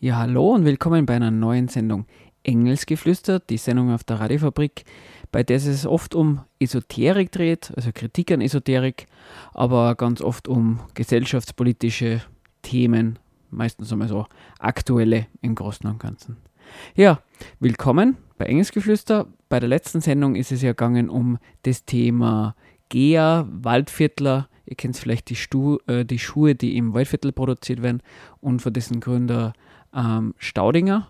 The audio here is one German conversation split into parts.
Ja, hallo und willkommen bei einer neuen Sendung Engelsgeflüster, die Sendung auf der Radiofabrik, bei der es oft um Esoterik dreht, also Kritik an Esoterik, aber ganz oft um gesellschaftspolitische Themen, meistens einmal so aktuelle im Großen und Ganzen. Ja, willkommen bei Engelsgeflüster. Bei der letzten Sendung ist es ja gegangen um das Thema Gea, Waldviertler. Ihr kennt vielleicht die, Stu äh, die Schuhe, die im Waldviertel produziert werden und von dessen Gründer ähm, Staudinger.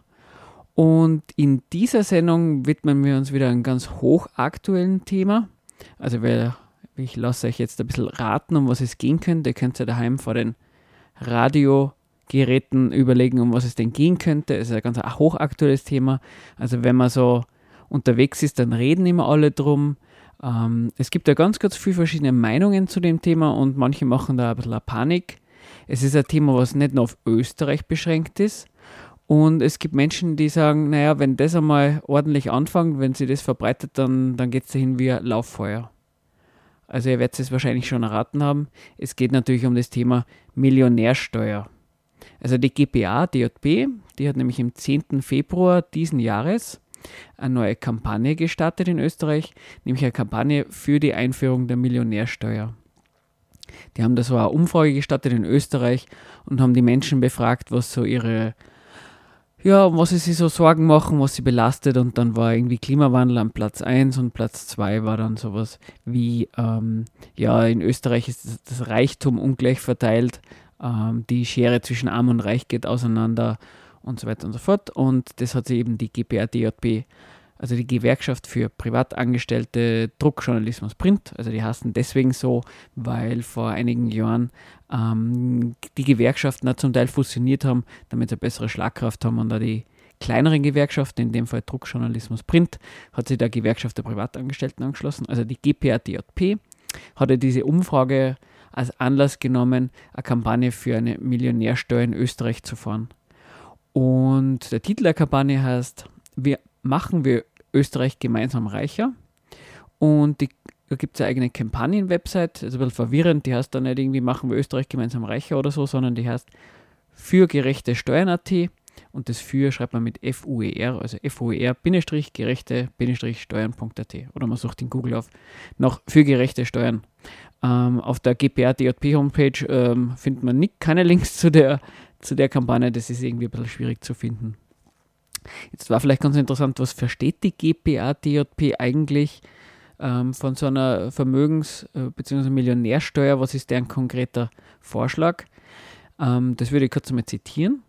Und in dieser Sendung widmen wir uns wieder einem ganz hochaktuellen Thema. Also wer, ich lasse euch jetzt ein bisschen raten, um was es gehen könnte. Ihr könnt ja daheim vor den Radiogeräten überlegen, um was es denn gehen könnte. Es ist ein ganz hochaktuelles Thema. Also wenn man so unterwegs ist, dann reden immer alle drum. Ähm, es gibt ja ganz, ganz viele verschiedene Meinungen zu dem Thema und manche machen da ein bisschen Panik. Es ist ein Thema, was nicht nur auf Österreich beschränkt ist. Und es gibt Menschen, die sagen, naja, wenn das einmal ordentlich anfängt, wenn sie das verbreitet, dann, dann geht es dahin wie ein Lauffeuer. Also ihr werdet es wahrscheinlich schon erraten haben. Es geht natürlich um das Thema Millionärsteuer. Also die GPA, DJB, die hat nämlich im 10. Februar diesen Jahres eine neue Kampagne gestartet in Österreich, nämlich eine Kampagne für die Einführung der Millionärsteuer. Die haben da so eine Umfrage gestartet in Österreich und haben die Menschen befragt, was so ihre, ja, was sie sich so Sorgen machen, was sie belastet. Und dann war irgendwie Klimawandel an Platz 1 und Platz 2 war dann sowas wie, ähm, ja, in Österreich ist das Reichtum ungleich verteilt, ähm, die Schere zwischen Arm und Reich geht auseinander und so weiter und so fort. Und das hat sich eben die GPRDJP, also die Gewerkschaft für Privatangestellte Druckjournalismus Print, also die heißen deswegen so, weil vor einigen Jahren ähm, die Gewerkschaften auch zum Teil fusioniert haben, damit sie eine bessere Schlagkraft haben und da die kleineren Gewerkschaften, in dem Fall Druckjournalismus Print, hat sich der Gewerkschaft der Privatangestellten angeschlossen, also die GPRDJP, hatte diese Umfrage als Anlass genommen, eine Kampagne für eine Millionärsteuer in Österreich zu fahren. Und der Titel der Kampagne heißt, wir machen wir Österreich gemeinsam reicher. Und die, da gibt es eine eigene Kampagnen-Website, also ein bisschen verwirrend, die heißt dann nicht irgendwie machen wir Österreich gemeinsam reicher oder so, sondern die heißt für gerechte Steuern.at und das für schreibt man mit FUER, also FUER-gerechte-steuern.at oder man sucht in Google auf nach für gerechte Steuern. Ähm, auf der GPR-DJP-Homepage ähm, findet man nicht, keine Links zu der zu der Kampagne, das ist irgendwie ein bisschen schwierig zu finden. Jetzt war vielleicht ganz interessant, was versteht die GPA-DJP eigentlich ähm, von so einer Vermögens- äh, bzw. Millionärsteuer? Was ist deren konkreter Vorschlag? Ähm, das würde ich kurz einmal zitieren.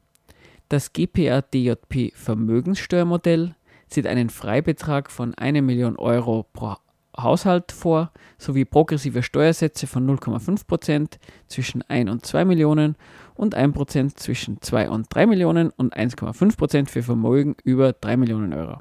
Das GPA-DJP Vermögenssteuermodell sieht einen Freibetrag von 1 Million Euro pro Haushalt vor, sowie progressive Steuersätze von 0,5% zwischen 1 und 2 Millionen und 1% zwischen 2 und 3 Millionen und 1,5% für Vermögen über 3 Millionen Euro.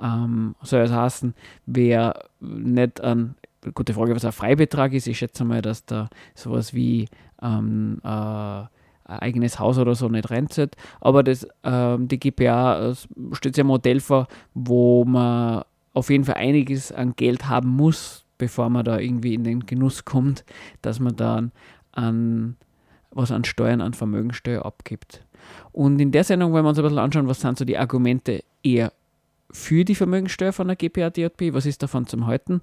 Ähm, soll das heißen, wer nicht an, gute Frage, was ein Freibetrag ist, ich schätze mal, dass da sowas wie ähm, äh, eigenes Haus oder so nicht reinzahlt, aber das, ähm, die GPA stellt sich ein Modell vor, wo man auf jeden Fall einiges an Geld haben muss, bevor man da irgendwie in den Genuss kommt, dass man dann an was an Steuern, an Vermögensteuer abgibt. Und in der Sendung wollen wir uns ein bisschen anschauen, was sind so die Argumente eher für die Vermögensteuer von der GPA-DJP, was ist davon zum Halten?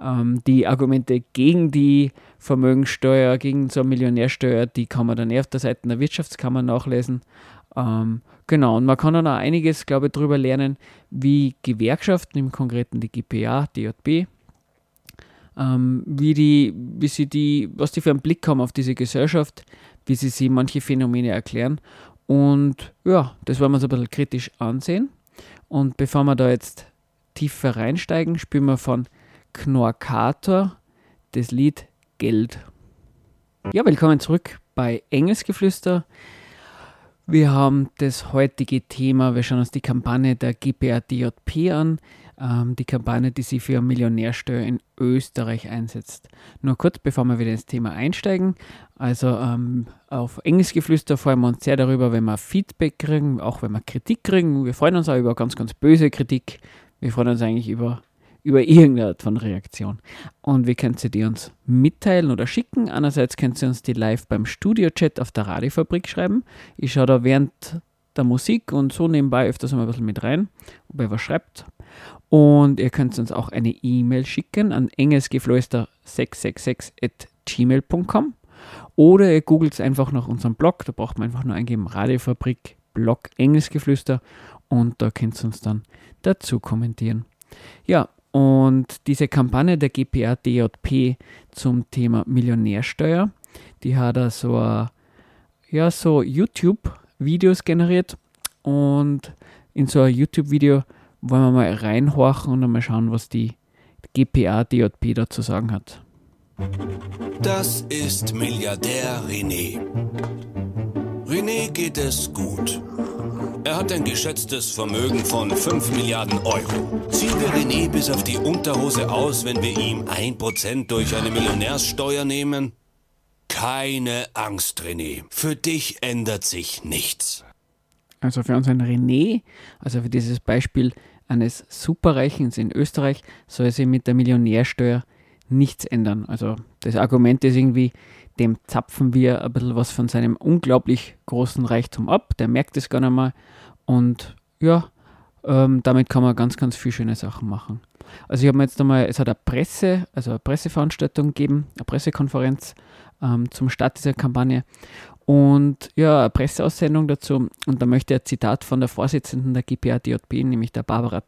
Ähm, die Argumente gegen die Vermögensteuer, gegen so eine Millionärsteuer, die kann man dann eher auf der Seite der Wirtschaftskammer nachlesen. Ähm, genau, und man kann dann auch einiges, glaube ich, darüber lernen, wie Gewerkschaften, im Konkreten die GPA, DJB, ähm, wie, die, wie sie die, was die für einen Blick haben auf diese Gesellschaft, wie sie sich manche Phänomene erklären. Und ja, das wollen wir uns ein bisschen kritisch ansehen. Und bevor wir da jetzt tiefer reinsteigen, spielen wir von Knorkator das Lied Geld. Ja, willkommen zurück bei Engelsgeflüster. Wir haben das heutige Thema, wir schauen uns die Kampagne der GPRDJP an, ähm, die Kampagne, die sich für Millionärsteuer in Österreich einsetzt. Nur kurz, bevor wir wieder ins Thema einsteigen, also ähm, auf Engelsgeflüster freuen wir uns sehr darüber, wenn wir Feedback kriegen, auch wenn wir Kritik kriegen. Wir freuen uns auch über ganz, ganz böse Kritik. Wir freuen uns eigentlich über, über irgendeine Art von Reaktion. Und wie könnt ihr die uns mitteilen oder schicken? Einerseits könnt ihr uns die live beim Studio-Chat auf der Radiofabrik schreiben. Ich schaue da während der Musik und so nebenbei öfters mal ein bisschen mit rein, ob ihr was schreibt. Und ihr könnt uns auch eine E-Mail schicken an engelsgeflüster666 at gmail.com oder ihr googelt einfach nach unserem Blog, da braucht man einfach nur eingeben Radiofabrik Blog Engelsgeflüster und da könnt ihr uns dann dazu kommentieren. Ja, und diese Kampagne der GPA DJP zum Thema Millionärsteuer, die hat er so, ja, so YouTube-Videos generiert und in so ein YouTube-Video wollen wir mal reinhorchen und mal schauen, was die GPA DJP dazu sagen hat. Das ist Milliardär René. René geht es gut. Er hat ein geschätztes Vermögen von 5 Milliarden Euro. Ziehen wir René bis auf die Unterhose aus, wenn wir ihm 1% durch eine Millionärssteuer nehmen? Keine Angst, René. Für dich ändert sich nichts. Also für unseren René, also für dieses Beispiel eines Superreichens in Österreich, soll sich mit der Millionärsteuer nichts ändern. Also das Argument ist irgendwie, dem zapfen wir ein bisschen was von seinem unglaublich großen Reichtum ab. Der merkt es gar nicht mal. Und ja, ähm, damit kann man ganz, ganz viele schöne Sachen machen. Also ich habe mir jetzt einmal, es hat eine Presse, also eine Presseveranstaltung gegeben, eine Pressekonferenz ähm, zum Start dieser Kampagne und ja, eine Presseaussendung dazu. Und da möchte ich ein Zitat von der Vorsitzenden der GPA-DJB, nämlich der Barbara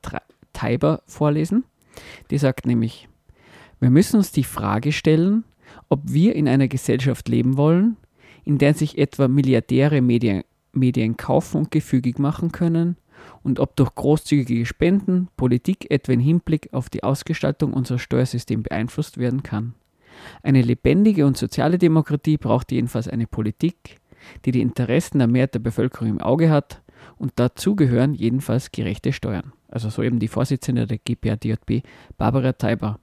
Teiber, vorlesen. Die sagt nämlich, wir müssen uns die Frage stellen, ob wir in einer Gesellschaft leben wollen, in der sich etwa Milliardäre Medien, Medien kaufen und gefügig machen können und ob durch großzügige Spenden Politik etwa im Hinblick auf die Ausgestaltung unseres Steuersystems beeinflusst werden kann. Eine lebendige und soziale Demokratie braucht jedenfalls eine Politik, die die Interessen der Mehrheit der Bevölkerung im Auge hat und dazu gehören jedenfalls gerechte Steuern. Also so eben die Vorsitzende der GPA-DJB, Barbara Teiber.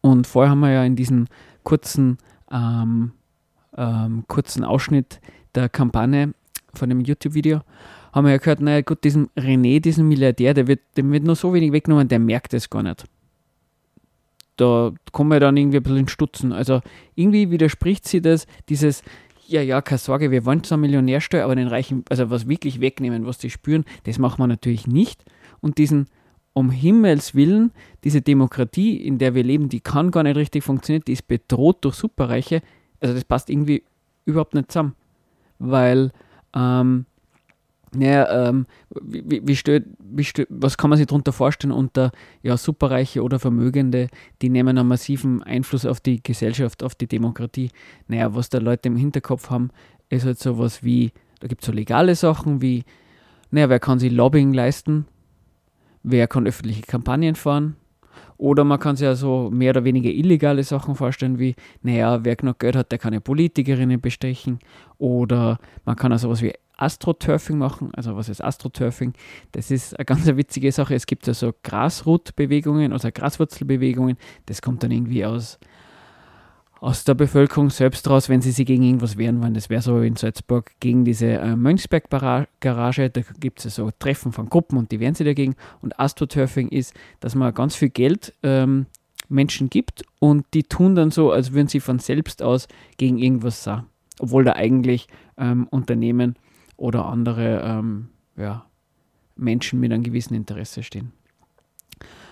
Und vorher haben wir ja in diesem kurzen, ähm, ähm, kurzen Ausschnitt der Kampagne von dem YouTube-Video, haben wir ja gehört, naja gut, diesem René, diesem Milliardär, der wird, dem wird nur so wenig weggenommen, der merkt es gar nicht. Da kommen wir dann irgendwie ein bisschen in Stutzen. Also irgendwie widerspricht sie das, dieses, ja, ja, keine Sorge, wir wollen zwar Millionärsteuer, aber den Reichen, also was wirklich wegnehmen, was die spüren, das machen wir natürlich nicht. Und diesen um Himmels Willen, diese Demokratie, in der wir leben, die kann gar nicht richtig funktionieren, die ist bedroht durch Superreiche. Also das passt irgendwie überhaupt nicht zusammen. Weil, ähm, naja, ähm, wie, wie, stört, wie stört, was kann man sich darunter vorstellen unter ja, Superreiche oder Vermögende, die nehmen einen massiven Einfluss auf die Gesellschaft, auf die Demokratie. Naja, was da Leute im Hinterkopf haben, ist halt sowas wie, da gibt es so legale Sachen wie, naja, wer kann sich Lobbying leisten? Wer kann öffentliche Kampagnen fahren. Oder man kann sich ja so mehr oder weniger illegale Sachen vorstellen, wie, naja, wer genug Geld hat, der kann ja Politikerinnen bestechen. Oder man kann auch sowas wie Astroturfing machen. Also was ist Astroturfing? Das ist eine ganz witzige Sache. Es gibt ja so Grasroot-Bewegungen, also Graswurzelbewegungen. Das kommt dann irgendwie aus aus der Bevölkerung selbst raus, wenn sie sich gegen irgendwas wehren wollen. Das wäre so in Salzburg gegen diese äh, Mönchsberg-Garage. Da gibt es ja so Treffen von Gruppen und die wehren sich dagegen. Und Astroturfing ist, dass man ganz viel Geld ähm, Menschen gibt und die tun dann so, als würden sie von selbst aus gegen irgendwas sagen. Obwohl da eigentlich ähm, Unternehmen oder andere ähm, ja, Menschen mit einem gewissen Interesse stehen.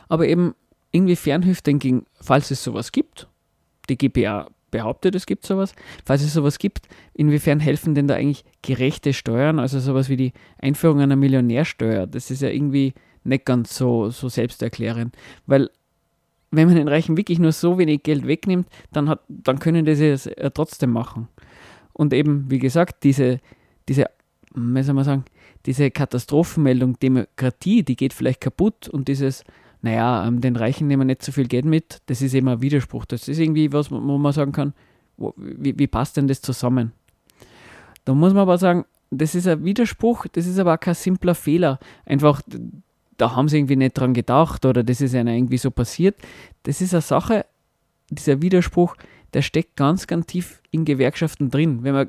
Aber eben inwiefern hilft denn gegen, falls es sowas gibt, die GPA behauptet, es gibt sowas. Falls es sowas gibt, inwiefern helfen denn da eigentlich gerechte Steuern, also sowas wie die Einführung einer Millionärsteuer? Das ist ja irgendwie nicht ganz so, so selbsterklärend, weil wenn man den Reichen wirklich nur so wenig Geld wegnimmt, dann, hat, dann können die es trotzdem machen. Und eben, wie gesagt, diese, diese, wie soll man sagen, diese Katastrophenmeldung Demokratie, die geht vielleicht kaputt und dieses naja, ähm, den Reichen nehmen nicht so viel Geld mit, das ist eben ein Widerspruch. Das ist irgendwie was, wo man sagen kann, wie, wie passt denn das zusammen? Da muss man aber sagen, das ist ein Widerspruch, das ist aber auch kein simpler Fehler. Einfach, da haben sie irgendwie nicht dran gedacht oder das ist ihnen irgendwie so passiert. Das ist eine Sache, dieser Widerspruch, der steckt ganz, ganz tief in Gewerkschaften drin. Wenn man,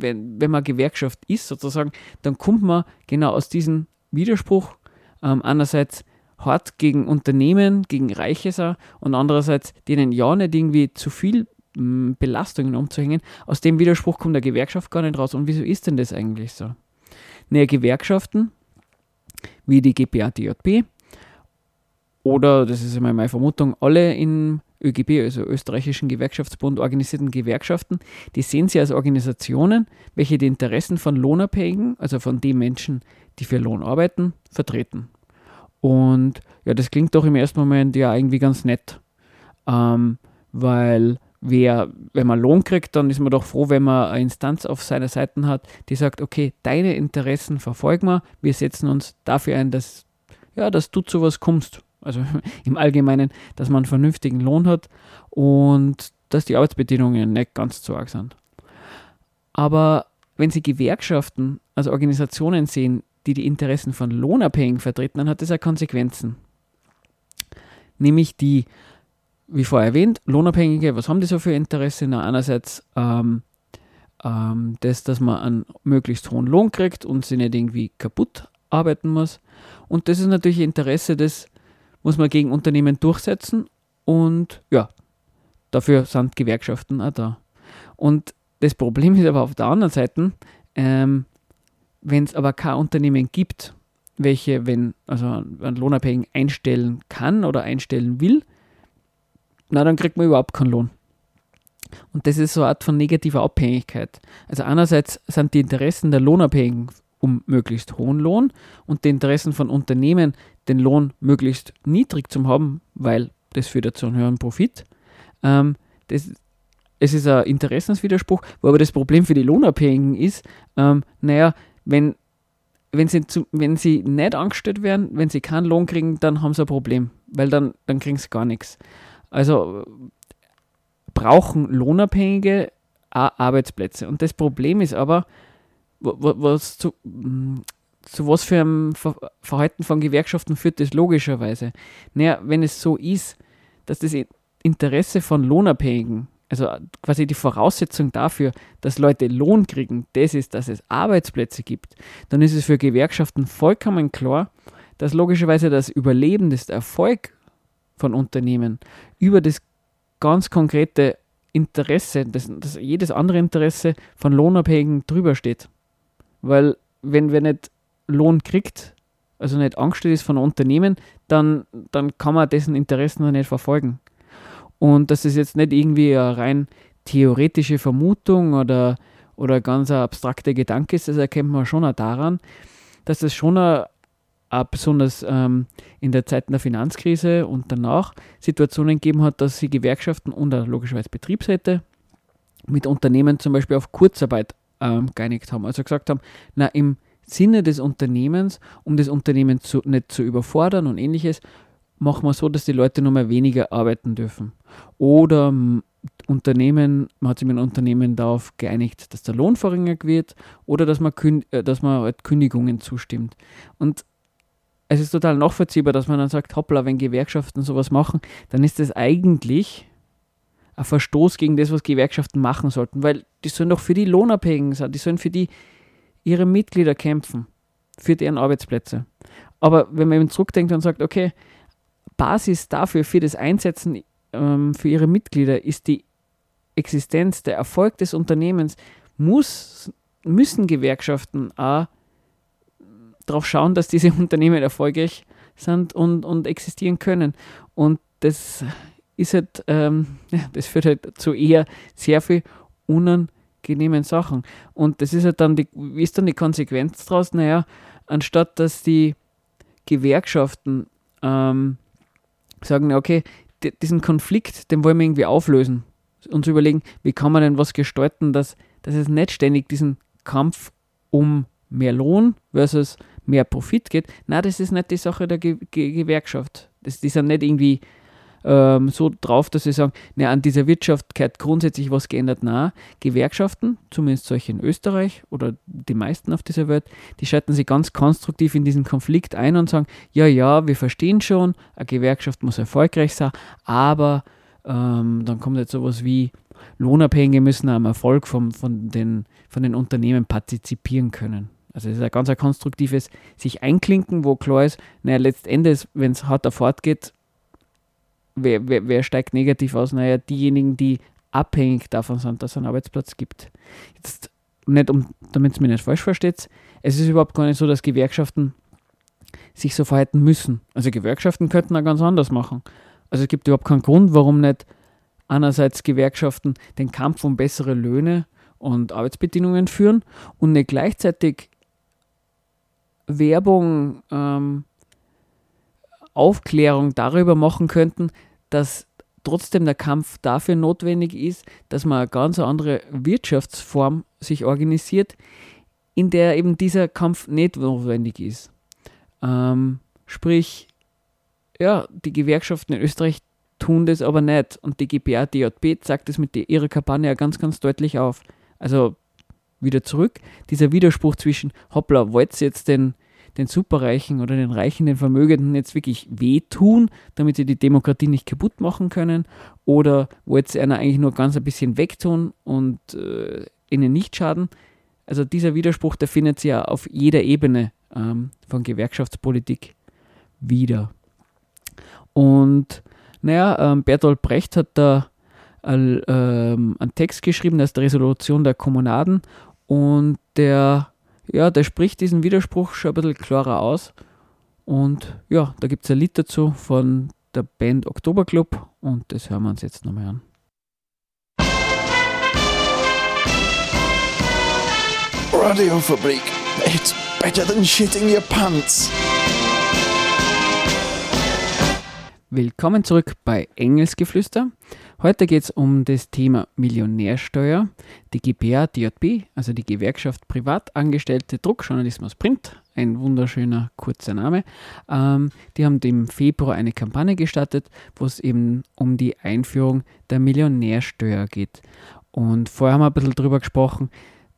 wenn, wenn man Gewerkschaft ist, sozusagen, dann kommt man genau aus diesem Widerspruch. Ähm, einerseits hart gegen Unternehmen, gegen Reiche sind und andererseits denen ja nicht irgendwie zu viel m, Belastungen umzuhängen. Aus dem Widerspruch kommt der Gewerkschaft gar nicht raus. Und wieso ist denn das eigentlich so? Naja, Gewerkschaften wie die GPA-DJB oder, das ist einmal meine Vermutung, alle im ÖGB, also Österreichischen Gewerkschaftsbund, organisierten Gewerkschaften, die sehen sie als Organisationen, welche die Interessen von Lohnabhängigen, also von den Menschen, die für Lohn arbeiten, vertreten. Und ja, das klingt doch im ersten Moment ja irgendwie ganz nett, ähm, weil wer, wenn man Lohn kriegt, dann ist man doch froh, wenn man eine Instanz auf seiner Seite hat, die sagt, okay, deine Interessen verfolgen wir, wir setzen uns dafür ein, dass, ja, dass du zu was kommst. Also im Allgemeinen, dass man einen vernünftigen Lohn hat und dass die Arbeitsbedingungen nicht ganz zu arg sind. Aber wenn Sie Gewerkschaften als Organisationen sehen, die die Interessen von Lohnabhängigen vertreten, dann hat das ja Konsequenzen. Nämlich die, wie vorher erwähnt, Lohnabhängige, was haben die so für Interesse? Na, einerseits ähm, ähm, das, dass man einen möglichst hohen Lohn kriegt und sie nicht irgendwie kaputt arbeiten muss. Und das ist natürlich Interesse, das muss man gegen Unternehmen durchsetzen und ja, dafür sind Gewerkschaften auch da. Und das Problem ist aber auf der anderen Seite, ähm, wenn es aber kein Unternehmen gibt, welche, wenn, also einen Lohnabhängigen einstellen kann oder einstellen will, na, dann kriegt man überhaupt keinen Lohn. Und das ist so eine Art von negativer Abhängigkeit. Also einerseits sind die Interessen der Lohnabhängigen um möglichst hohen Lohn und die Interessen von Unternehmen, den Lohn möglichst niedrig zu haben, weil das führt ja zu einem höheren Profit. Ähm, das, es ist ein Interessenswiderspruch, wo aber das Problem für die Lohnabhängigen ist, ähm, naja, wenn, wenn, sie zu, wenn sie nicht angestellt werden, wenn sie keinen Lohn kriegen, dann haben sie ein Problem, weil dann, dann kriegen sie gar nichts. Also brauchen Lohnabhängige auch Arbeitsplätze. Und das Problem ist aber, was zu, mm, zu was für einem Verhalten von Gewerkschaften führt das logischerweise? Naja, wenn es so ist, dass das Interesse von Lohnabhängigen, also quasi die Voraussetzung dafür, dass Leute Lohn kriegen, das ist, dass es Arbeitsplätze gibt, dann ist es für Gewerkschaften vollkommen klar, dass logischerweise das Überleben, das Erfolg von Unternehmen über das ganz konkrete Interesse, das, das jedes andere Interesse von Lohnabhängigen drüber steht. Weil wenn wer nicht Lohn kriegt, also nicht angestellt ist von Unternehmen, dann, dann kann man dessen Interessen nicht verfolgen. Und das ist jetzt nicht irgendwie eine rein theoretische Vermutung oder, oder ganz ein abstrakter Gedanke ist, das erkennt man schon auch daran, dass es schon eine, auch besonders ähm, in der Zeit der Finanzkrise und danach Situationen gegeben hat, dass sie Gewerkschaften und logischerweise Betriebsräte mit Unternehmen zum Beispiel auf Kurzarbeit ähm, geeinigt haben. Also gesagt haben, na, im Sinne des Unternehmens, um das Unternehmen zu, nicht zu überfordern und ähnliches, machen wir so, dass die Leute nur mal weniger arbeiten dürfen. Oder Unternehmen, man hat sich mit Unternehmen darauf geeinigt, dass der Lohn verringert wird oder dass man, äh, dass man halt Kündigungen zustimmt. Und es ist total nachvollziehbar, dass man dann sagt, hoppla, wenn Gewerkschaften sowas machen, dann ist das eigentlich ein Verstoß gegen das, was Gewerkschaften machen sollten, weil die sollen doch für die Lohnabhängigen sein, die sollen für die ihre Mitglieder kämpfen, für deren Arbeitsplätze. Aber wenn man eben zurückdenkt und sagt, okay, Basis dafür, für das Einsetzen ähm, für ihre Mitglieder ist die Existenz, der Erfolg des Unternehmens, muss, müssen Gewerkschaften auch darauf schauen, dass diese Unternehmen erfolgreich sind und, und existieren können. Und das ist halt, ähm, das führt halt zu eher sehr viel unangenehmen Sachen. Und das ist halt dann die, wie ist dann die Konsequenz daraus? Naja, anstatt dass die Gewerkschaften ähm, sagen, okay, diesen Konflikt, den wollen wir irgendwie auflösen zu überlegen, wie kann man denn was gestalten, dass, dass es nicht ständig diesen Kampf um mehr Lohn versus mehr Profit geht. Na, das ist nicht die Sache der Ge Ge Gewerkschaft. Das, die sind nicht irgendwie ähm, so drauf, dass sie sagen, na, an dieser Wirtschaft gehört grundsätzlich was geändert. Na, Gewerkschaften, zumindest solche in Österreich oder die meisten auf dieser Welt, die schalten sich ganz konstruktiv in diesen Konflikt ein und sagen, ja, ja, wir verstehen schon, eine Gewerkschaft muss erfolgreich sein, aber ähm, dann kommt jetzt sowas wie, Lohnabhängige müssen am Erfolg vom, von, den, von den Unternehmen partizipieren können. Also es ist ein ganz ein konstruktives sich einklinken, wo klar ist, naja, letztendlich, wenn es hart fortgeht, wer, wer, wer steigt negativ aus? Naja, diejenigen, die abhängig davon sind, dass es einen Arbeitsplatz gibt. Jetzt nicht, um, damit es mir nicht falsch versteht, es ist überhaupt gar nicht so, dass Gewerkschaften sich so verhalten müssen. Also Gewerkschaften könnten auch ganz anders machen. Also es gibt überhaupt keinen Grund, warum nicht einerseits Gewerkschaften den Kampf um bessere Löhne und Arbeitsbedingungen führen und nicht gleichzeitig Werbung, ähm, Aufklärung darüber machen könnten, dass trotzdem der Kampf dafür notwendig ist, dass man eine ganz andere Wirtschaftsform sich organisiert, in der eben dieser Kampf nicht notwendig ist. Ähm, sprich, ja, die Gewerkschaften in Österreich tun das aber nicht und die GPA DJB zeigt das mit ihrer Kampagne ja ganz, ganz deutlich auf. Also wieder zurück, dieser Widerspruch zwischen, hoppla, wollt ihr jetzt den, den Superreichen oder den Reichen, den Vermögenden jetzt wirklich wehtun, damit sie die Demokratie nicht kaputt machen können? Oder wollt ihr einer eigentlich nur ganz ein bisschen wegtun und äh, ihnen nicht schaden? Also dieser Widerspruch, der findet sich ja auf jeder Ebene ähm, von Gewerkschaftspolitik wieder. Und naja, ähm, Bertolt Brecht hat da äh, ähm, einen Text geschrieben, das ist die Resolution der Kommunaden und der, ja, der spricht diesen Widerspruch schon ein bisschen klarer aus. Und ja, da gibt es ein Lied dazu von der Band Oktoberclub und das hören wir uns jetzt nochmal an. Radiofabrik, it's better than shitting your pants. Willkommen zurück bei Engelsgeflüster. Heute geht es um das Thema Millionärsteuer. Die GPA DJB, also die Gewerkschaft Privatangestellte Druckjournalismus Print, ein wunderschöner kurzer Name, ähm, die haben im Februar eine Kampagne gestartet, wo es eben um die Einführung der Millionärsteuer geht. Und vorher haben wir ein bisschen darüber gesprochen,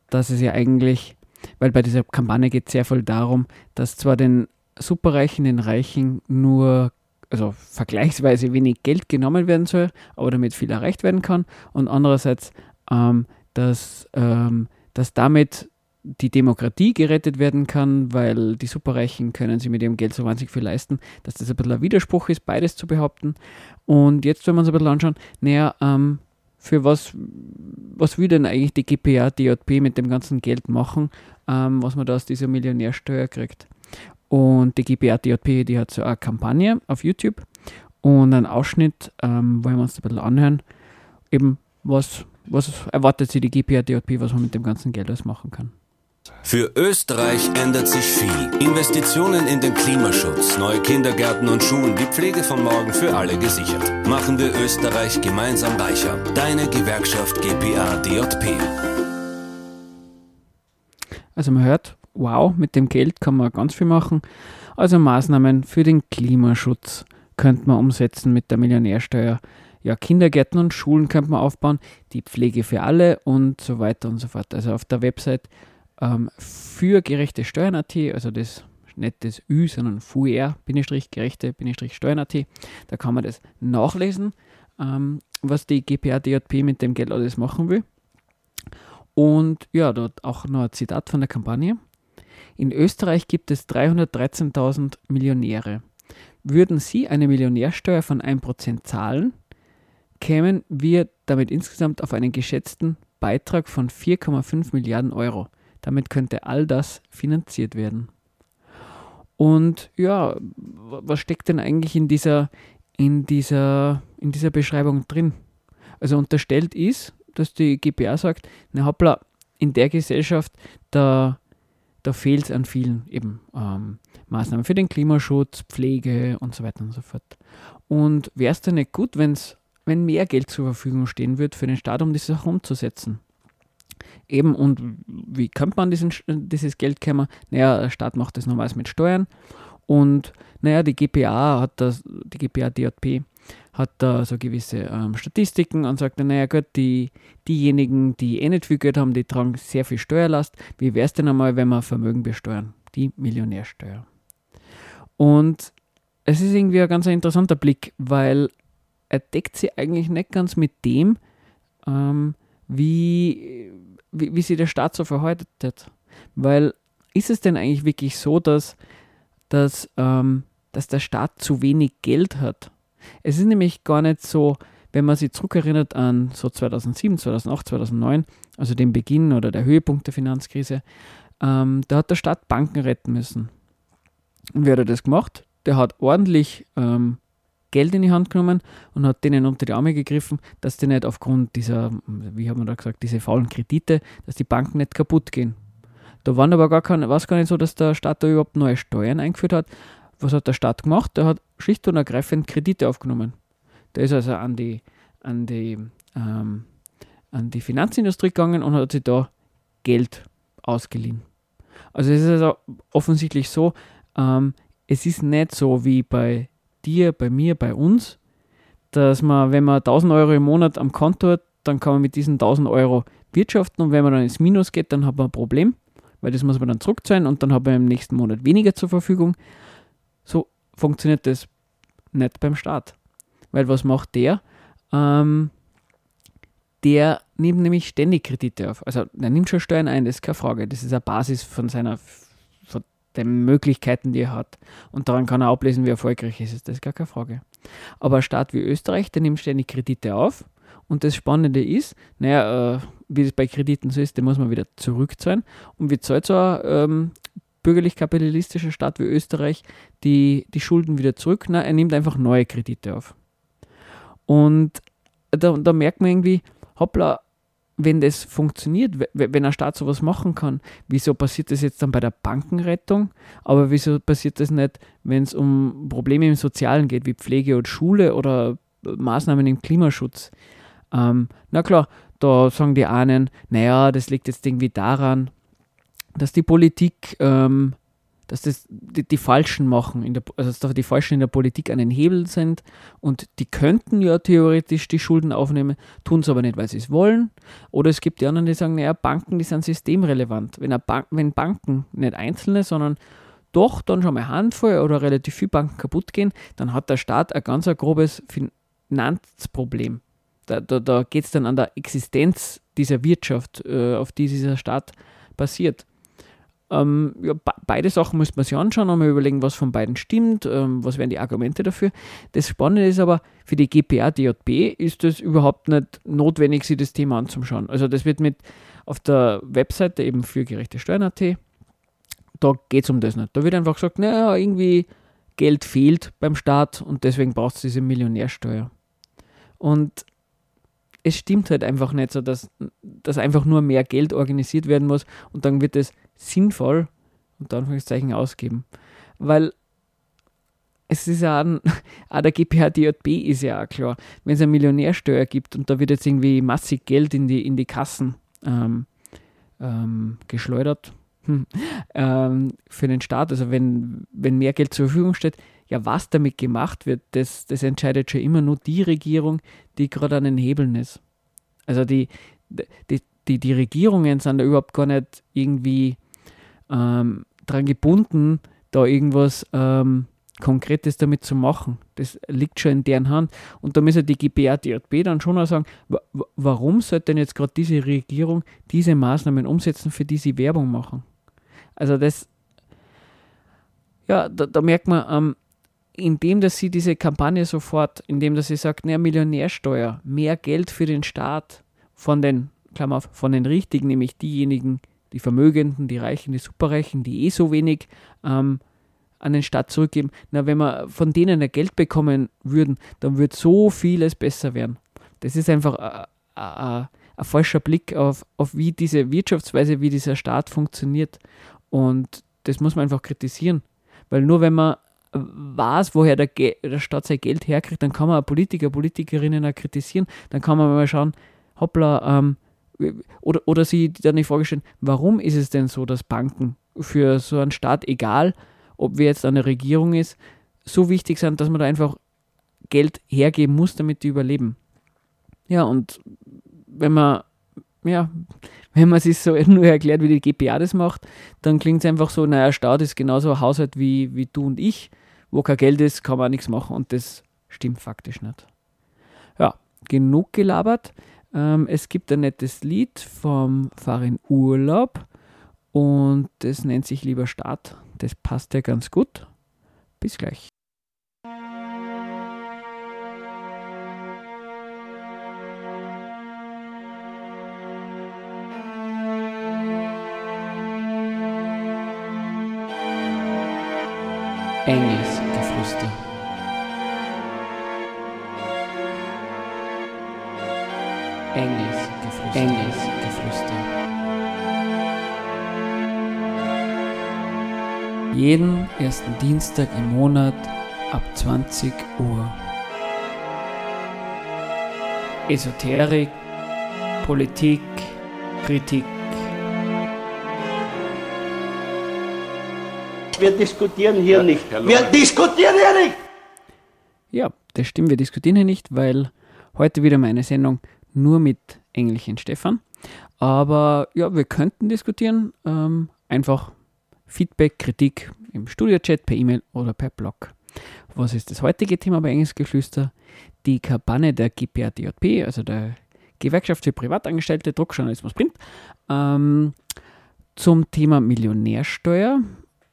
dass es ja eigentlich, weil bei dieser Kampagne geht es sehr voll darum, dass zwar den Superreichen, den Reichen nur also vergleichsweise wenig Geld genommen werden soll, aber damit viel erreicht werden kann. Und andererseits, ähm, dass, ähm, dass damit die Demokratie gerettet werden kann, weil die Superreichen können sich mit ihrem Geld so wahnsinnig viel leisten, dass das ein bisschen ein Widerspruch ist, beides zu behaupten. Und jetzt, wenn wir uns ein bisschen anschauen, naja, ähm, für was, was will denn eigentlich die GPA, DJP mit dem ganzen Geld machen, ähm, was man da aus dieser Millionärsteuer kriegt? Und die GBRDJP, die hat so eine Kampagne auf YouTube und einen Ausschnitt, ähm, wollen wir uns ein bisschen anhören, eben was, was erwartet sie die GPRDJP, was man mit dem ganzen Geld alles machen kann. Für Österreich ändert sich viel. Investitionen in den Klimaschutz, neue Kindergärten und Schulen, die Pflege von morgen für alle gesichert. Machen wir Österreich gemeinsam reicher. Deine Gewerkschaft GPA DJP. Also man hört, wow, mit dem Geld kann man ganz viel machen. Also Maßnahmen für den Klimaschutz könnte man umsetzen mit der Millionärsteuer. Ja, Kindergärten und Schulen könnte man aufbauen, die Pflege für alle und so weiter und so fort. Also auf der Website ähm, für gerechte Steuern.at, also das nicht das Ü, sondern FUR-gerechte-steuern.at, da kann man das nachlesen, ähm, was die GPA DJP mit dem Geld alles machen will. Und ja, dort auch noch ein Zitat von der Kampagne. In Österreich gibt es 313.000 Millionäre. Würden Sie eine Millionärsteuer von 1% zahlen, kämen wir damit insgesamt auf einen geschätzten Beitrag von 4,5 Milliarden Euro. Damit könnte all das finanziert werden. Und ja, was steckt denn eigentlich in dieser, in dieser, in dieser Beschreibung drin? Also unterstellt ist, dass die GPA sagt, na hoppla, in der Gesellschaft, da da fehlt es an vielen eben ähm, Maßnahmen für den Klimaschutz, Pflege und so weiter und so fort. Und wäre es denn nicht gut, wenn's, wenn mehr Geld zur Verfügung stehen würde für den Staat, um das auch umzusetzen? Eben, und wie könnte man diesen, dieses Geld kommen? Naja, der Staat macht das normalerweise mit Steuern. Und naja, die GPA hat das, die GPA DJP hat da so gewisse ähm, Statistiken und sagt dann, naja gut, die, diejenigen, die eh nicht viel Geld haben, die tragen sehr viel Steuerlast. Wie wäre es denn einmal, wenn wir Vermögen besteuern? Die Millionärsteuer. Und es ist irgendwie ein ganz interessanter Blick, weil er deckt sich eigentlich nicht ganz mit dem, ähm, wie, wie, wie sich der Staat so verhaltet hat. Weil ist es denn eigentlich wirklich so, dass, dass, ähm, dass der Staat zu wenig Geld hat? Es ist nämlich gar nicht so, wenn man sich zurückerinnert an so 2007, 2008, 2009, also den Beginn oder der Höhepunkt der Finanzkrise, ähm, da hat der Staat Banken retten müssen. Und wie hat er das gemacht? Der hat ordentlich ähm, Geld in die Hand genommen und hat denen unter die Arme gegriffen, dass die nicht aufgrund dieser, wie haben wir da gesagt, diese faulen Kredite, dass die Banken nicht kaputt gehen. Da waren aber gar keine, war es gar nicht so, dass der Staat da überhaupt neue Steuern eingeführt hat. Was hat der Staat gemacht? Der hat schlicht und ergreifend Kredite aufgenommen. Der ist also an die, an die, ähm, an die Finanzindustrie gegangen und hat sich da Geld ausgeliehen. Also es ist also offensichtlich so, ähm, es ist nicht so wie bei dir, bei mir, bei uns, dass man, wenn man 1000 Euro im Monat am Konto hat, dann kann man mit diesen 1000 Euro wirtschaften und wenn man dann ins Minus geht, dann hat man ein Problem, weil das muss man dann zurückzahlen und dann hat man im nächsten Monat weniger zur Verfügung. So funktioniert das nicht beim Staat. Weil was macht der? Ähm, der nimmt nämlich ständig Kredite auf. Also er nimmt schon Steuern ein, das ist keine Frage. Das ist eine Basis von seiner von den Möglichkeiten, die er hat. Und daran kann er ablesen, wie erfolgreich ist. Das ist gar keine Frage. Aber ein Staat wie Österreich, der nimmt ständig Kredite auf. Und das Spannende ist, naja, äh, wie es bei Krediten so ist, den muss man wieder zurückzahlen. Und wie zahlt so ein ähm, bürgerlich-kapitalistischer Staat wie Österreich die, die Schulden wieder zurück? Na, er nimmt einfach neue Kredite auf. Und da, da merkt man irgendwie, hoppla, wenn das funktioniert, wenn ein Staat sowas machen kann, wieso passiert das jetzt dann bei der Bankenrettung? Aber wieso passiert das nicht, wenn es um Probleme im Sozialen geht, wie Pflege und Schule oder Maßnahmen im Klimaschutz? Ähm, na klar, da sagen die einen, naja, das liegt jetzt irgendwie daran, dass die Politik ähm, dass das die, die Falschen machen, in der, also dass die Falschen in der Politik an den Hebel sind und die könnten ja theoretisch die Schulden aufnehmen, tun es aber nicht, weil sie es wollen. Oder es gibt die anderen, die sagen, naja, Banken, die sind systemrelevant. Wenn, Bank, wenn Banken, nicht einzelne, sondern doch dann schon mal Handvoll oder relativ viele Banken kaputt gehen, dann hat der Staat ein ganz ein grobes Finanzproblem. Da, da, da geht es dann an der Existenz dieser Wirtschaft, äh, auf die dieser Staat basiert. Ähm, ja, beide Sachen muss man sich anschauen und mal überlegen, was von beiden stimmt, ähm, was wären die Argumente dafür. Das Spannende ist aber, für die GPA DJB ist es überhaupt nicht notwendig, sich das Thema anzuschauen. Also das wird mit auf der Webseite eben für gerechte Steuern.at, da geht es um das nicht. Da wird einfach gesagt, naja, irgendwie Geld fehlt beim Staat und deswegen braucht es diese Millionärsteuer. Und es stimmt halt einfach nicht so, dass, dass einfach nur mehr Geld organisiert werden muss und dann wird es sinnvoll, unter Anführungszeichen, ausgeben. Weil es ist ja an, an der GPH DJB ist ja auch klar, wenn es eine Millionärsteuer gibt und da wird jetzt irgendwie massig Geld in die, in die Kassen ähm, ähm, geschleudert hm, ähm, für den Staat, also wenn, wenn mehr Geld zur Verfügung steht, ja, was damit gemacht wird, das, das entscheidet schon immer nur die Regierung, die gerade an den Hebeln ist. Also die, die, die, die Regierungen sind da überhaupt gar nicht irgendwie ähm, dran gebunden, da irgendwas ähm, Konkretes damit zu machen. Das liegt schon in deren Hand. Und da müssen die GBA, DJB dann schon auch sagen, warum sollte denn jetzt gerade diese Regierung diese Maßnahmen umsetzen, für die sie Werbung machen? Also das, ja, da, da merkt man, ähm, indem dass sie diese Kampagne sofort, indem dass sie sagt, naja, Millionärsteuer, mehr Geld für den Staat von den, Klammer auf, von den Richtigen, nämlich diejenigen, die Vermögenden, die Reichen, die Superreichen, die eh so wenig ähm, an den Staat zurückgeben. Na, wenn wir von denen ein Geld bekommen würden, dann würde so vieles besser werden. Das ist einfach ein falscher Blick auf, auf wie diese Wirtschaftsweise, wie dieser Staat funktioniert. Und das muss man einfach kritisieren. Weil nur wenn man weiß, woher der, der Staat sein Geld herkriegt, dann kann man Politiker, Politikerinnen auch kritisieren. Dann kann man mal schauen, hoppla, ähm, oder, oder sie dann die Frage stellen, warum ist es denn so, dass Banken für so einen Staat, egal ob wir jetzt eine Regierung ist, so wichtig sind, dass man da einfach Geld hergeben muss, damit die überleben. Ja, und wenn man, ja, wenn man sich so nur erklärt, wie die GPA das macht, dann klingt es einfach so, naja, Staat ist genauso ein Haushalt wie, wie du und ich. Wo kein Geld ist, kann man auch nichts machen und das stimmt faktisch nicht. Ja, genug gelabert. Ähm, es gibt ein nettes Lied vom Farin Urlaub Und das nennt sich lieber Start. Das passt ja ganz gut. Bis gleich. Engelsgeflüster. Jeden ersten Dienstag im Monat ab 20 Uhr. Esoterik, Politik, Kritik. Wir diskutieren hier nicht. Herr Wir diskutieren hier nicht! Ja, das stimmt, wir diskutieren hier nicht, weil heute wieder meine Sendung nur mit Engelchen Stefan. Aber ja, wir könnten diskutieren. Ähm, einfach Feedback, Kritik im Studio-Chat, per E-Mail oder per Blog. Was ist das heutige Thema bei Engelsgeflüster? Die Kampagne der GPADJP, also der Gewerkschaft für Privatangestellte, Druckjournalismus Print, ähm, zum Thema Millionärsteuer.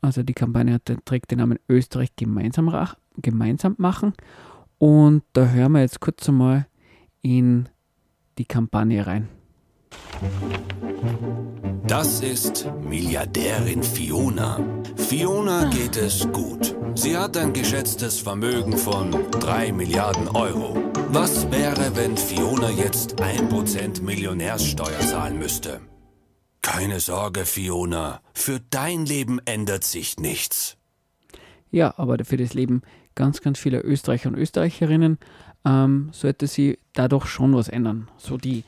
Also die Kampagne hat, trägt den Namen Österreich gemeinsam, gemeinsam machen. Und da hören wir jetzt kurz einmal in die Kampagne rein. Das ist Milliardärin Fiona. Fiona geht es gut. Sie hat ein geschätztes Vermögen von 3 Milliarden Euro. Was wäre, wenn Fiona jetzt 1% Millionärssteuer zahlen müsste? Keine Sorge, Fiona. Für dein Leben ändert sich nichts. Ja, aber für das Leben ganz, ganz vieler Österreicher und Österreicherinnen ähm, sollte sie dadurch schon was ändern. So die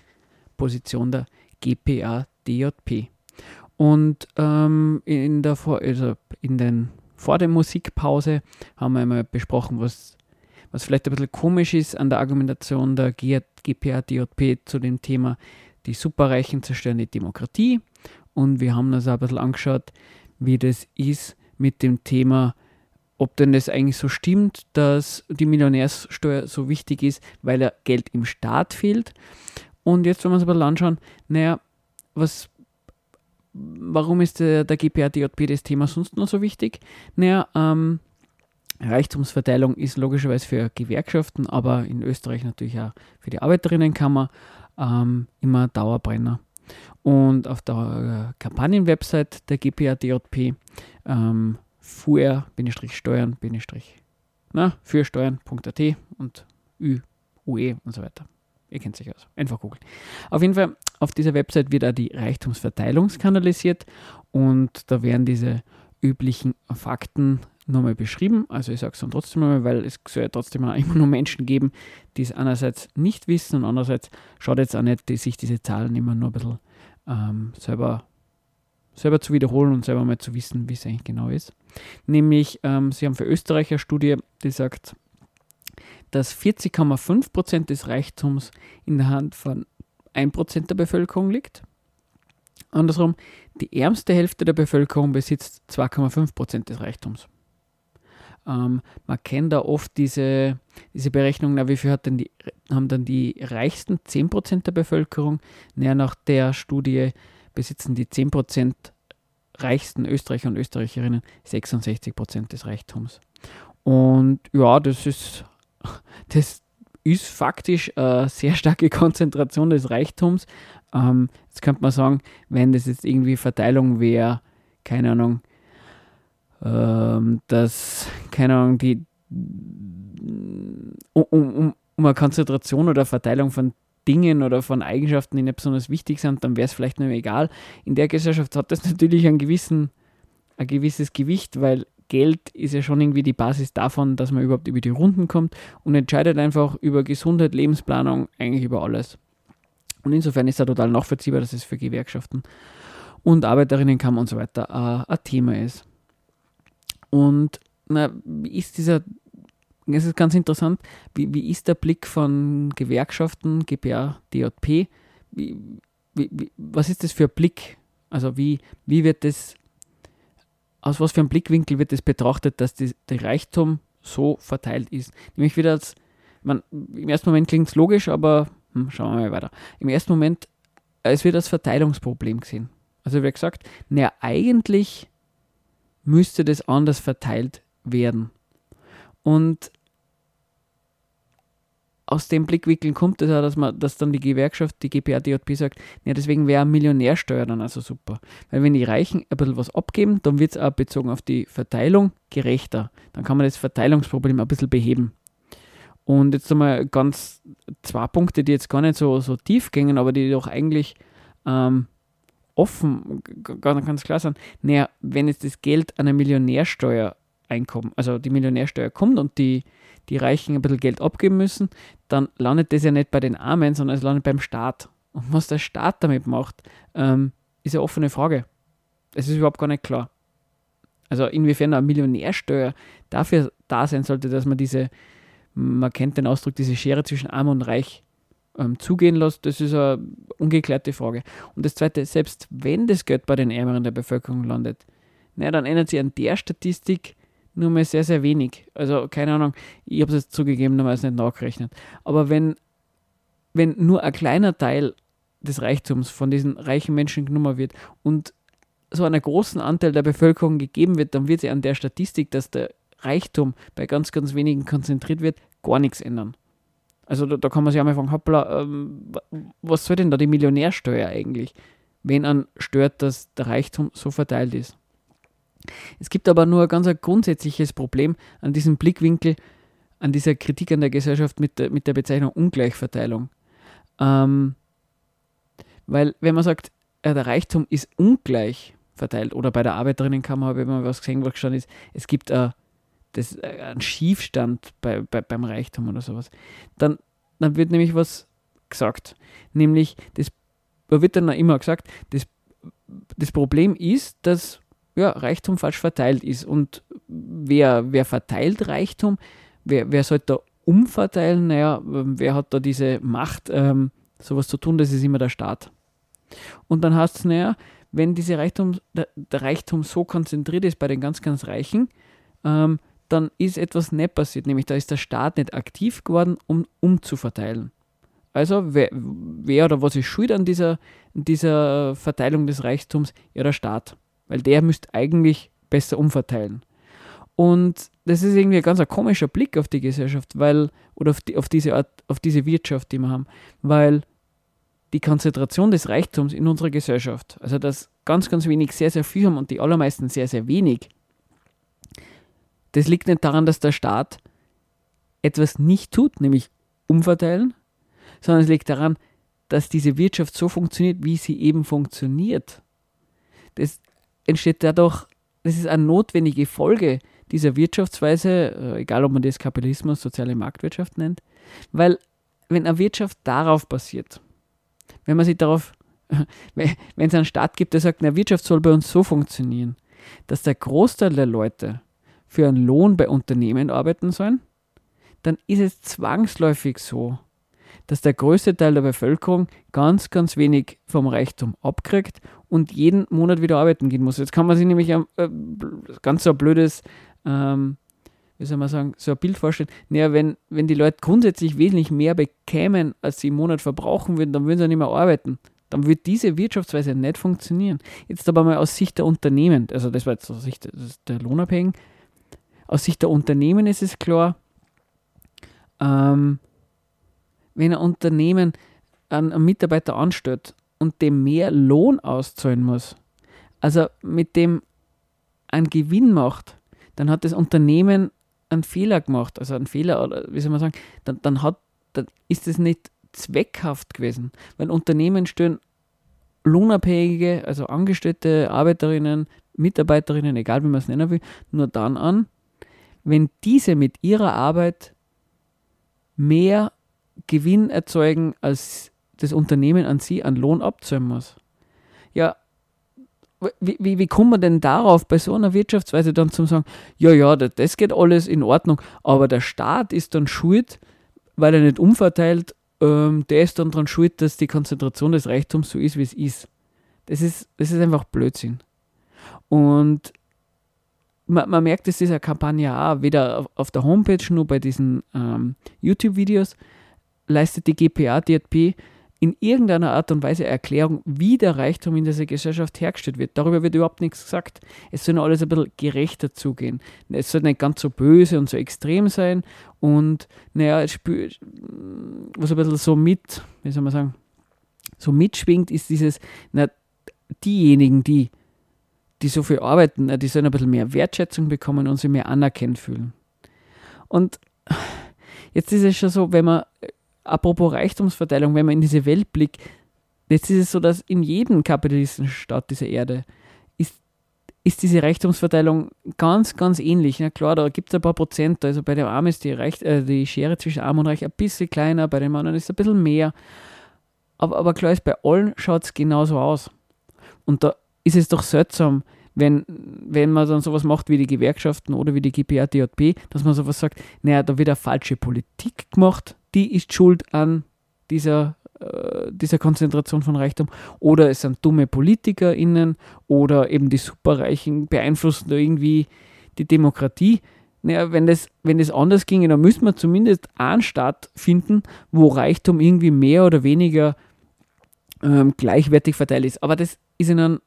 Position der GPA DJP. Und ähm, in, der vor, also in den, vor der Musikpause haben wir einmal besprochen, was, was vielleicht ein bisschen komisch ist an der Argumentation der GPA DJP zu dem Thema, die Superreichen zerstören die Demokratie. Und wir haben uns auch ein bisschen angeschaut, wie das ist mit dem Thema, ob denn das eigentlich so stimmt, dass die Millionärssteuer so wichtig ist, weil ja Geld im Staat fehlt. Und jetzt, wenn wir uns bisschen anschauen, naja, was, warum ist der, der GPA-DJP das Thema sonst noch so wichtig? Naja, ähm, Reichtumsverteilung ist logischerweise für Gewerkschaften, aber in Österreich natürlich auch für die Arbeiterinnenkammer ähm, immer Dauerbrenner. Und auf der äh, Kampagnenwebsite der GPA-DJP ähm, fuer-steuern- na, und Ü, UE und so weiter. Ihr kennt sich aus. Einfach googeln. Auf jeden Fall, auf dieser Website wird auch die Reichtumsverteilung skandalisiert und da werden diese üblichen Fakten nochmal beschrieben. Also ich sage es dann trotzdem nochmal, weil es soll ja trotzdem auch immer nur Menschen geben, die es einerseits nicht wissen und andererseits schaut jetzt auch nicht, die sich diese Zahlen immer nur ein bisschen ähm, selber, selber zu wiederholen und selber mal zu wissen, wie es eigentlich genau ist. Nämlich, ähm, sie haben für Österreich eine Studie, die sagt, dass 40,5% des Reichtums in der Hand von 1% der Bevölkerung liegt. Andersrum, die ärmste Hälfte der Bevölkerung besitzt 2,5% des Reichtums. Ähm, man kennt da oft diese, diese Berechnung, na, wie viel hat denn die, haben dann die reichsten 10% der Bevölkerung? Naja, nach der Studie besitzen die 10% reichsten Österreicher und Österreicherinnen 66% des Reichtums. Und ja, das ist, das ist faktisch eine sehr starke Konzentration des Reichtums. Ähm, jetzt könnte man sagen, wenn das jetzt irgendwie Verteilung wäre, keine Ahnung, ähm, dass, keine Ahnung, die um, um, um eine Konzentration oder Verteilung von Dingen oder von Eigenschaften, die nicht besonders wichtig sind, dann wäre es vielleicht mehr egal. In der Gesellschaft hat das natürlich einen gewissen, ein gewisses Gewicht, weil Geld ist ja schon irgendwie die Basis davon, dass man überhaupt über die Runden kommt und entscheidet einfach über Gesundheit, Lebensplanung, eigentlich über alles. Und insofern ist da total nachvollziehbar, dass es für Gewerkschaften und Arbeiterinnenkammer und so weiter äh, ein Thema ist. Und na, ist dieser, es ist ganz interessant, wie, wie ist der Blick von Gewerkschaften, GPA, DJP? Wie, wie, was ist das für ein Blick? Also wie, wie wird das, aus was für einem Blickwinkel wird das betrachtet, dass die, der Reichtum so verteilt ist? Nämlich wieder als, man, im ersten Moment klingt es logisch, aber hm, schauen wir mal weiter. Im ersten Moment, äh, es wird als Verteilungsproblem gesehen. Also wie gesagt, naja, eigentlich müsste das anders verteilt werden. Und aus dem Blickwinkel kommt es auch, dass, man, dass dann die Gewerkschaft, die GPA, DJP sagt, ja, deswegen wäre Millionärsteuer dann also super. Weil wenn die Reichen ein bisschen was abgeben, dann wird es auch bezogen auf die Verteilung gerechter. Dann kann man das Verteilungsproblem ein bisschen beheben. Und jetzt einmal ganz zwei Punkte, die jetzt gar nicht so, so tief gingen, aber die doch eigentlich ähm, offen, ganz klar sind. Naja, wenn jetzt das Geld an eine Millionärsteuer einkommt, also die Millionärsteuer kommt und die, die Reichen ein bisschen Geld abgeben müssen, dann landet das ja nicht bei den Armen, sondern es landet beim Staat. Und was der Staat damit macht, ähm, ist eine offene Frage. Es ist überhaupt gar nicht klar. Also inwiefern eine Millionärsteuer dafür da sein sollte, dass man diese, man kennt den Ausdruck, diese Schere zwischen Arm und Reich ähm, zugehen lässt, das ist eine ungeklärte Frage. Und das Zweite, selbst wenn das Geld bei den Ärmeren der Bevölkerung landet, na, dann ändert sich an der Statistik nur mal sehr, sehr wenig. Also keine Ahnung, ich habe es jetzt zugegebenermaßen nicht nachgerechnet. Aber wenn, wenn nur ein kleiner Teil des Reichtums von diesen reichen Menschen genommen wird und so einen großen Anteil der Bevölkerung gegeben wird, dann wird sich an der Statistik, dass der Reichtum bei ganz, ganz wenigen konzentriert wird, gar nichts ändern. Also da, da kann man sich einmal fragen, hoppla, ähm, was soll denn da die Millionärsteuer eigentlich, wenn an stört, dass der Reichtum so verteilt ist? Es gibt aber nur ein ganz ein grundsätzliches Problem an diesem Blickwinkel, an dieser Kritik an der Gesellschaft mit der, mit der Bezeichnung Ungleichverteilung. Ähm, weil wenn man sagt, äh, der Reichtum ist ungleich verteilt, oder bei der Arbeiterinnenkammer habe ich mal was gesehen, was gestanden ist, es gibt äh, das, äh, einen Schiefstand bei, bei, beim Reichtum oder sowas, dann, dann wird nämlich was gesagt. Nämlich, das wird dann immer gesagt, das, das Problem ist, dass ja, Reichtum falsch verteilt ist. Und wer, wer verteilt Reichtum? Wer, wer sollte da umverteilen? Naja, wer hat da diese Macht, ähm, sowas zu tun? Das ist immer der Staat. Und dann heißt es, naja, wenn diese Reichtum, der, der, Reichtum so konzentriert ist bei den ganz, ganz Reichen, ähm, dann ist etwas nicht passiert, nämlich da ist der Staat nicht aktiv geworden, um umzuverteilen. Also wer, wer oder was ist schuld an dieser, dieser Verteilung des Reichtums? Ja, der Staat weil der müsste eigentlich besser umverteilen. Und das ist irgendwie ein ganz ein komischer Blick auf die Gesellschaft, weil, oder auf, die, auf diese Art, auf diese Wirtschaft, die wir haben, weil die Konzentration des Reichtums in unserer Gesellschaft, also dass ganz, ganz wenig sehr, sehr viel haben und die allermeisten sehr, sehr wenig, das liegt nicht daran, dass der Staat etwas nicht tut, nämlich umverteilen, sondern es liegt daran, dass diese Wirtschaft so funktioniert, wie sie eben funktioniert. Das, entsteht dadurch, das ist eine notwendige Folge dieser Wirtschaftsweise, äh, egal ob man das Kapitalismus, soziale Marktwirtschaft nennt, weil wenn eine Wirtschaft darauf basiert, wenn man sich darauf, wenn es einen Staat gibt, der sagt, eine Wirtschaft soll bei uns so funktionieren, dass der Großteil der Leute für einen Lohn bei Unternehmen arbeiten sollen, dann ist es zwangsläufig so, dass der größte Teil der Bevölkerung ganz, ganz wenig vom Reichtum abkriegt und jeden Monat wieder arbeiten gehen muss. Jetzt kann man sich nämlich ein, äh, ganz so ein blödes, ähm, wie soll man sagen, so ein Bild vorstellen. Naja, wenn, wenn die Leute grundsätzlich wesentlich mehr bekämen, als sie im Monat verbrauchen würden, dann würden sie nicht mehr arbeiten. Dann wird diese Wirtschaftsweise nicht funktionieren. Jetzt aber mal aus Sicht der Unternehmen, also das war jetzt aus Sicht der Lohnabhängigen, aus Sicht der Unternehmen ist es klar, ähm, wenn ein Unternehmen einen, Mitarbeiter anstellt und dem mehr Lohn auszahlen muss, also mit dem einen Gewinn macht, dann hat das Unternehmen einen Fehler gemacht, also einen Fehler, oder wie soll man sagen, dann, dann, hat, dann ist es nicht zweckhaft gewesen, weil Unternehmen stellen Lohnabhängige, also Angestellte, Arbeiterinnen, Mitarbeiterinnen, egal wie man es nennen will, nur dann an, wenn diese mit ihrer Arbeit mehr Gewinn erzeugen, als das Unternehmen an sie an Lohn abzahlen muss. Ja, wie, wie, wie kommt man denn darauf, bei so einer Wirtschaftsweise dann zu sagen, ja, ja, das geht alles in Ordnung, aber der Staat ist dann schuld, weil er nicht umverteilt, ähm, der ist dann daran schuld, dass die Konzentration des Reichtums so ist, wie es ist. Das ist, das ist einfach Blödsinn. Und man, man merkt es dieser Kampagne auch, weder auf, der Homepage, nur bei diesen ähm, YouTube-Videos, leistet die GPA, DRP in irgendeiner Art und Weise Erklärung, wie der Reichtum in dieser Gesellschaft hergestellt wird. Darüber wird überhaupt nichts gesagt. Es soll alles ein bisschen gerechter zugehen. Es soll nicht ganz so böse und so extrem sein. Und naja, was ein bisschen so mit, wie soll man sagen, so mitschwingt, ist dieses, na, diejenigen, die, die so viel arbeiten, die sollen ein bisschen mehr Wertschätzung bekommen und sich mehr anerkannt fühlen. Und jetzt ist es schon so, wenn man apropos Reichtumsverteilung, wenn man in diese Welt blickt, jetzt ist es so, dass in jedem kapitalistischen Staat dieser Erde ist, ist diese Reichtumsverteilung ganz, ganz ähnlich. Na klar, da gibt es ein paar Prozent, also bei dem Armen ist die, Reich, äh, die Schere zwischen Arm und Reich ein bisschen kleiner, bei den anderen ist es ein bisschen mehr. Aber, aber klar ist, bei allen schaut es genauso aus. Und da ist es doch seltsam, wenn, wenn man dann sowas macht wie die Gewerkschaften oder wie die GPA, DJP, dass man sowas sagt, naja, da wird eine falsche Politik gemacht, die ist schuld an dieser, äh, dieser Konzentration von Reichtum. Oder es sind dumme PolitikerInnen oder eben die Superreichen beeinflussen da irgendwie die Demokratie. Naja, wenn das, wenn das anders ginge, dann müsste man zumindest einen Staat finden, wo Reichtum irgendwie mehr oder weniger ähm, gleichwertig verteilt ist. Aber das ist in einem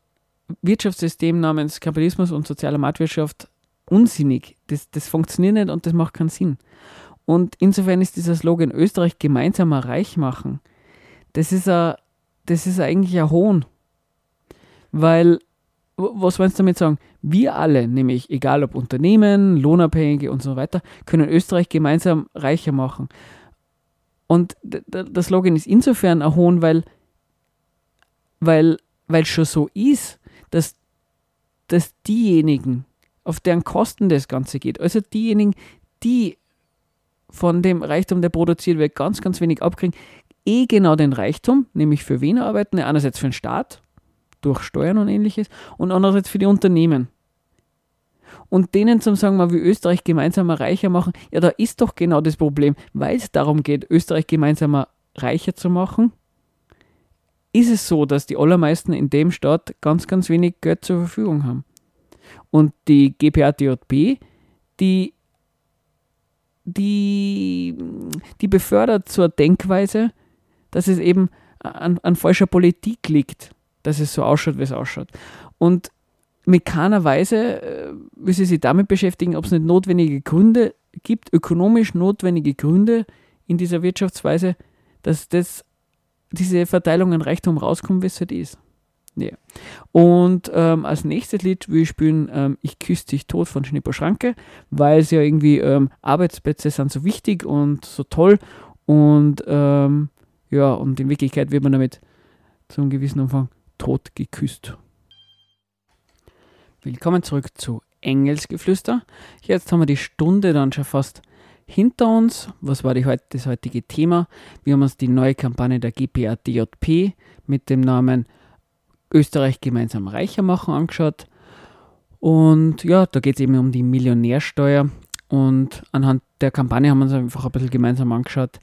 Wirtschaftssystem namens Kapitalismus und soziale Marktwirtschaft unsinnig. Das, das funktioniert nicht und das macht keinen Sinn. Und insofern ist dieser Slogan Österreich gemeinsam reich machen, das ist, a, das ist eigentlich ein Hohn. Weil, was wollen Sie damit sagen? Wir alle, nämlich egal ob Unternehmen, Lohnabhängige und so weiter, können Österreich gemeinsam reicher machen. Und der Slogan ist insofern ein Hohn, weil weil es schon so ist, dass, dass diejenigen, auf deren Kosten das Ganze geht, also diejenigen, die von dem Reichtum, der produziert wird, ganz, ganz wenig abkriegen, eh genau den Reichtum, nämlich für wen arbeiten, einerseits für den Staat, durch Steuern und ähnliches, und andererseits für die Unternehmen. Und denen zum sagen, mal, wie Österreich gemeinsam reicher machen, ja, da ist doch genau das Problem, weil es darum geht, Österreich gemeinsam reicher zu machen, ist es so, dass die allermeisten in dem Staat ganz, ganz wenig Geld zur Verfügung haben. Und die GPA-DJB, die die, die befördert zur Denkweise, dass es eben an, an falscher Politik liegt, dass es so ausschaut, wie es ausschaut. Und mit keiner Weise äh, will sie sich damit beschäftigen, ob es nicht notwendige Gründe gibt, ökonomisch notwendige Gründe in dieser Wirtschaftsweise, dass das, diese Verteilung an Reichtum rauskommt, wie es halt ist. Ja. Und ähm, als nächstes Lied will ich spielen ähm, Ich küsse dich tot von Schnipper Schranke, weil es ja irgendwie ähm, Arbeitsplätze sind so wichtig und so toll und ähm, ja, und in Wirklichkeit wird man damit zum gewissen Umfang tot geküsst. Willkommen zurück zu Engelsgeflüster. Jetzt haben wir die Stunde dann schon fast hinter uns. Was war die, das heutige Thema? Wir haben uns die neue Kampagne der GPA DJP mit dem Namen Österreich gemeinsam reicher machen angeschaut. Und ja, da geht es eben um die Millionärsteuer. Und anhand der Kampagne haben wir uns einfach ein bisschen gemeinsam angeschaut,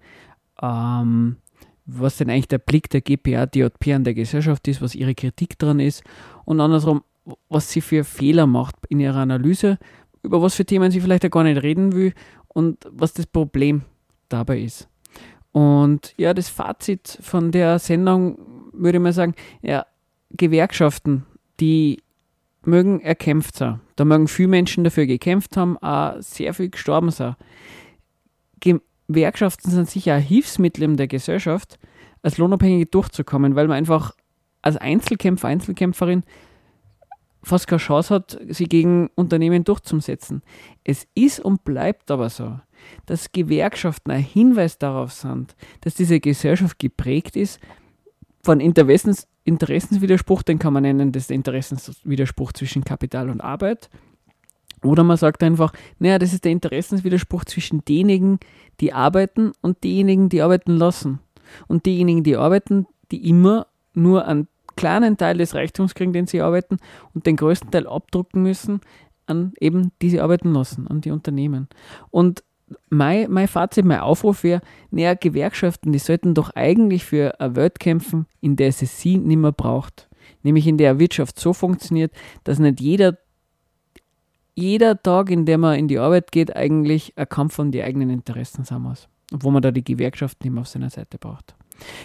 ähm, was denn eigentlich der Blick der GPA, DJP an der Gesellschaft ist, was ihre Kritik dran ist und andersrum, was sie für Fehler macht in ihrer Analyse, über was für Themen sie vielleicht ja gar nicht reden will und was das Problem dabei ist. Und ja, das Fazit von der Sendung würde ich mal sagen, ja, Gewerkschaften, die mögen erkämpft sein. Da mögen viele Menschen dafür gekämpft haben, auch sehr viel gestorben sein. Gewerkschaften sind sicher ein Hilfsmittel in der Gesellschaft, als Lohnabhängige durchzukommen, weil man einfach als Einzelkämpfer, Einzelkämpferin fast keine Chance hat, sie gegen Unternehmen durchzusetzen. Es ist und bleibt aber so, dass Gewerkschaften ein Hinweis darauf sind, dass diese Gesellschaft geprägt ist von Interessens, Interessenswiderspruch, den kann man nennen, das ist der Interessenswiderspruch zwischen Kapital und Arbeit. Oder man sagt einfach, naja, das ist der Interessenswiderspruch zwischen denjenigen, die arbeiten und denjenigen, die arbeiten lassen. Und diejenigen, die arbeiten, die immer nur einen kleinen Teil des Reichtums kriegen, den sie arbeiten, und den größten Teil abdrucken müssen an eben die sie arbeiten lassen, an die Unternehmen. Und mein, mein Fazit, mein Aufruf wäre, naja, Gewerkschaften, die sollten doch eigentlich für eine Welt kämpfen, in der es sie nicht mehr braucht. Nämlich in der Wirtschaft so funktioniert, dass nicht jeder, jeder Tag, in dem man in die Arbeit geht, eigentlich ein Kampf um die eigenen Interessen sein muss. Obwohl man da die Gewerkschaften mehr auf seiner Seite braucht.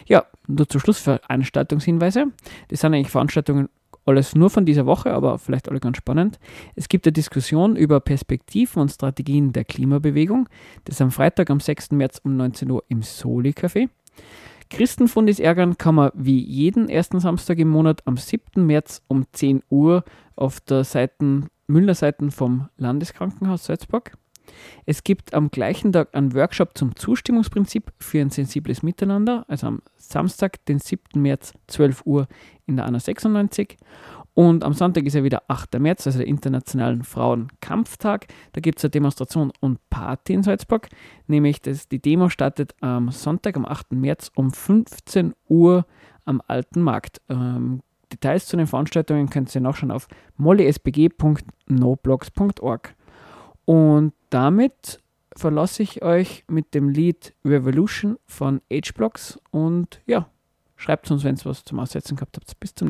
Ja, nur zum Schluss Veranstaltungshinweise. Das sind eigentlich Veranstaltungen alles nur von dieser Woche, aber vielleicht alle ganz spannend. Es gibt eine Diskussion über Perspektiven und Strategien der Klimabewegung. Das ist am Freitag, am 6. März um 19 Uhr im Soli-Café. Christenfundis ärgern kann man wie jeden ersten Samstag im Monat am 7. März um 10 Uhr auf der Seiten, Müllner Seiten vom Landeskrankenhaus Salzburg. Es gibt am gleichen Tag einen Workshop zum Zustimmungsprinzip für ein sensibles Miteinander, also am Samstag, den 7. März, 12 Uhr in der ANA 96. Und am Sonntag ist ja wieder 8. März, also der Internationalen Frauenkampftag. Da gibt es eine Demonstration und Party in Salzburg. Nämlich das, die Demo startet am Sonntag, am 8. März um 15 Uhr am Alten Markt. Ähm, Details zu den Veranstaltungen könnt ihr nachschauen auf mollysbg.noblogs.org. Und damit verlasse ich euch mit dem Lied Revolution von H-Blocks und ja, schreibt uns, wenn ihr was zum Aussetzen gehabt habt. Bis zum nächsten Mal.